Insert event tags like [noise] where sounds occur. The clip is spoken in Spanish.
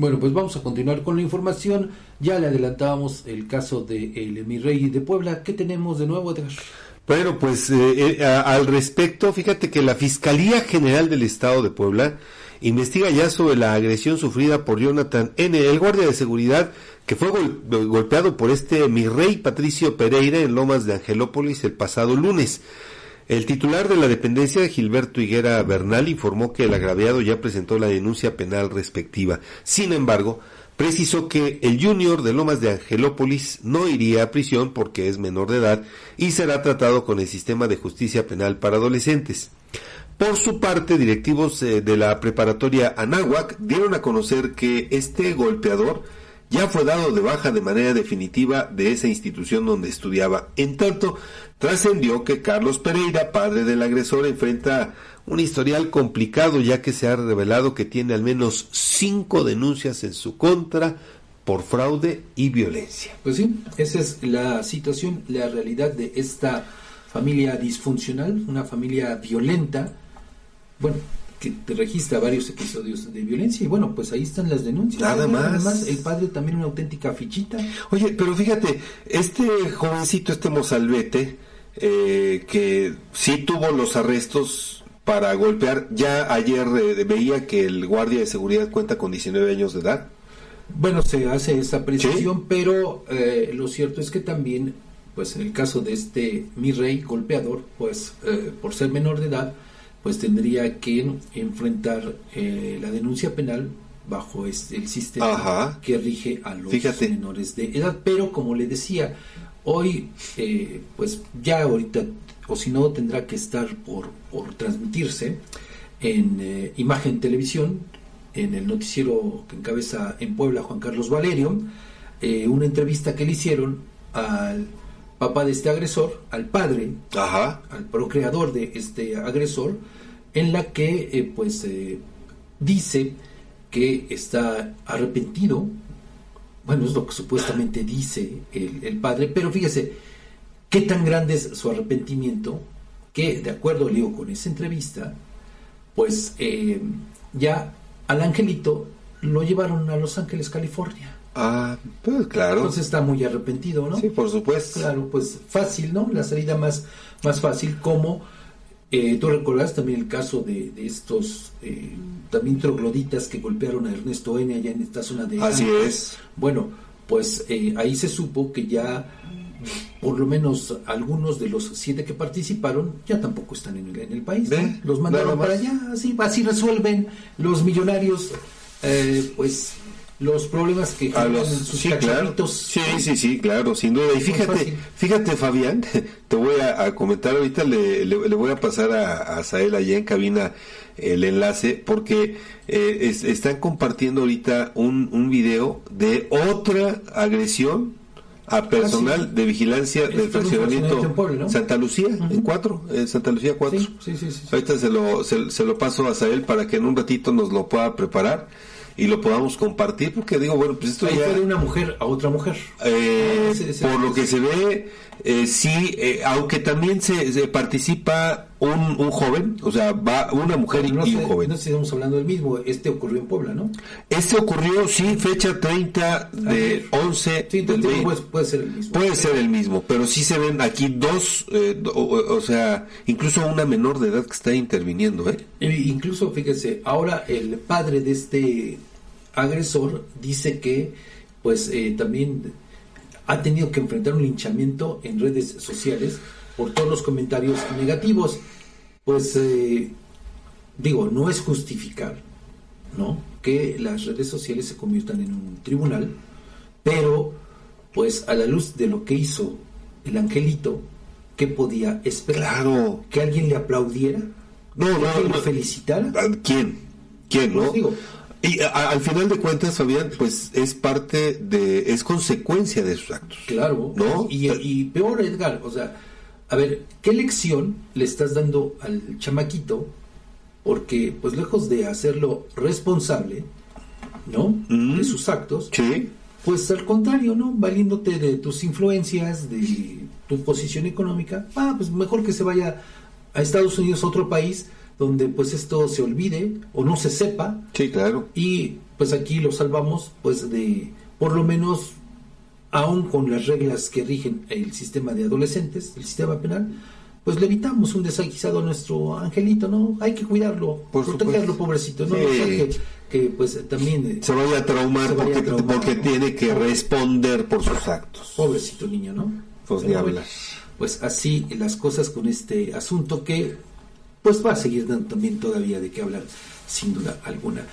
Bueno, pues vamos a continuar con la información. Ya le adelantábamos el caso de el Mi Rey de Puebla. ¿Qué tenemos de nuevo, Edgar? Bueno, pues eh, eh, al respecto, fíjate que la Fiscalía General del Estado de Puebla investiga ya sobre la agresión sufrida por Jonathan N., el guardia de seguridad que fue golpeado por este mi rey Patricio Pereira en Lomas de Angelópolis el pasado lunes. El titular de la dependencia, Gilberto Higuera Bernal, informó que el agraviado ya presentó la denuncia penal respectiva. Sin embargo, precisó que el junior de Lomas de Angelópolis no iría a prisión porque es menor de edad y será tratado con el sistema de justicia penal para adolescentes. Por su parte, directivos eh, de la preparatoria Anáhuac dieron a conocer que este golpeador ya fue dado de baja de manera definitiva de esa institución donde estudiaba. En tanto, trascendió que Carlos Pereira, padre del agresor, enfrenta un historial complicado ya que se ha revelado que tiene al menos cinco denuncias en su contra por fraude y violencia. Pues sí, esa es la situación, la realidad de esta familia disfuncional, una familia violenta. Bueno, que te registra varios episodios de violencia y bueno, pues ahí están las denuncias. Nada más. el padre también una auténtica fichita. Oye, pero fíjate, este jovencito, este mozalbete, eh, que sí tuvo los arrestos para golpear, ya ayer eh, veía que el guardia de seguridad cuenta con 19 años de edad. Bueno, se hace esa precisión, pero eh, lo cierto es que también, pues en el caso de este mi rey golpeador, pues por ser menor de edad, pues tendría que enfrentar eh, la denuncia penal bajo este, el sistema que rige a los menores de edad. Pero como le decía, hoy, eh, pues ya ahorita, o si no, tendrá que estar por, por transmitirse en eh, imagen televisión, en el noticiero que encabeza en Puebla Juan Carlos Valerio, una entrevista que le hicieron al papá de este agresor, al padre, al procreador de este agresor, en la que eh, pues eh, dice que está arrepentido, bueno, es lo que supuestamente dice el, padre, pero fíjese, qué tan grande es su arrepentimiento, que de acuerdo, leo con esa entrevista, pues eh, ya al angelito lo llevaron a Los Ángeles, California. Ah, pues claro. Entonces está muy arrepentido, ¿no? Sí, por supuesto. Claro, pues fácil, ¿no? La salida más, más fácil, como eh, tú recordás también el caso de, estos eh, también trogloditas que golpearon a Ernesto N. allá en esta zona de... Así es. Bueno, pues eh, ahí se supo que ya por lo menos algunos de los siete que participaron ya tampoco están en el, en el país. Los mandaron para allá, así, así resuelven los millonarios, pues los problemas que a los, sus sí, Sí, sí, sí, claro, sin duda. Y fíjate, fíjate Fabián, [laughs] te voy a, comentar ahorita, le, le, voy a pasar a, a Sael allá en cabina el enlace, porque eh, están compartiendo ahorita un, un video de otra agresión a personal ah, de vigilancia del fraccionamiento Santa Lucía, en cuatro, en Santa Lucía 4. Sí, sí, sí, Ahorita se lo, se, se, lo paso a Sael para que en un ratito nos lo pueda preparar y lo podamos compartir, porque digo, bueno, pues esto Ahí ya... de una mujer a otra mujer. Eh, por lo que se ve, eh, sí, eh, aunque también se, participa un, un, joven, o sea, va una mujer y, un joven. No estamos hablando del mismo, este ocurrió en Puebla, ¿no? Este ocurrió, sí, fecha 30 de 11 sí, puede ser el mismo. Puede ser el mismo, pero sí se ven aquí dos, eh, o, sea, incluso una menor de edad que está interviniendo, ¿eh? incluso, fíjese, ahora el padre de este agresor dice que pues eh, también ha tenido que enfrentar un linchamiento en redes sociales por todos los comentarios negativos. Pues eh, digo, no es justificar ¿no? que las redes sociales se conviertan en un tribunal, pero pues a la luz de lo que hizo el angelito, ¿qué podía esperar? Claro. ¿Que alguien le aplaudiera? No, no, ¿Que alguien lo felicitara? ¿Quién? ¿Quién, no? Pues, y al final de cuentas, Fabián, pues es parte de, es consecuencia de sus actos. Claro. ¿No? Y, peor, Edgar, o sea, a ver, ¿qué lección le estás dando al chamaquito? Porque, pues lejos de hacerlo responsable, ¿no? De sus actos. Sí. Pues al contrario, ¿no? Valiéndote de tus influencias, de tu posición económica, ah, pues mejor que se vaya a Estados Unidos, otro país, donde pues esto se olvide o no se sepa. Sí, claro. Y pues aquí lo salvamos, pues de, por lo menos, aún con las reglas que rigen el sistema de adolescentes, el sistema penal, pues le evitamos un desaguisado a nuestro angelito, ¿no? Hay que cuidarlo, protegerlo, pobrecito, ¿no? que, pues también eh, se vaya a traumar, porque, tiene que responder por sus actos. Pobrecito niño, ¿no? Pues ni hablar. pues así las cosas con este asunto que pues va a seguir dando también todavía de qué hablar, sin duda alguna.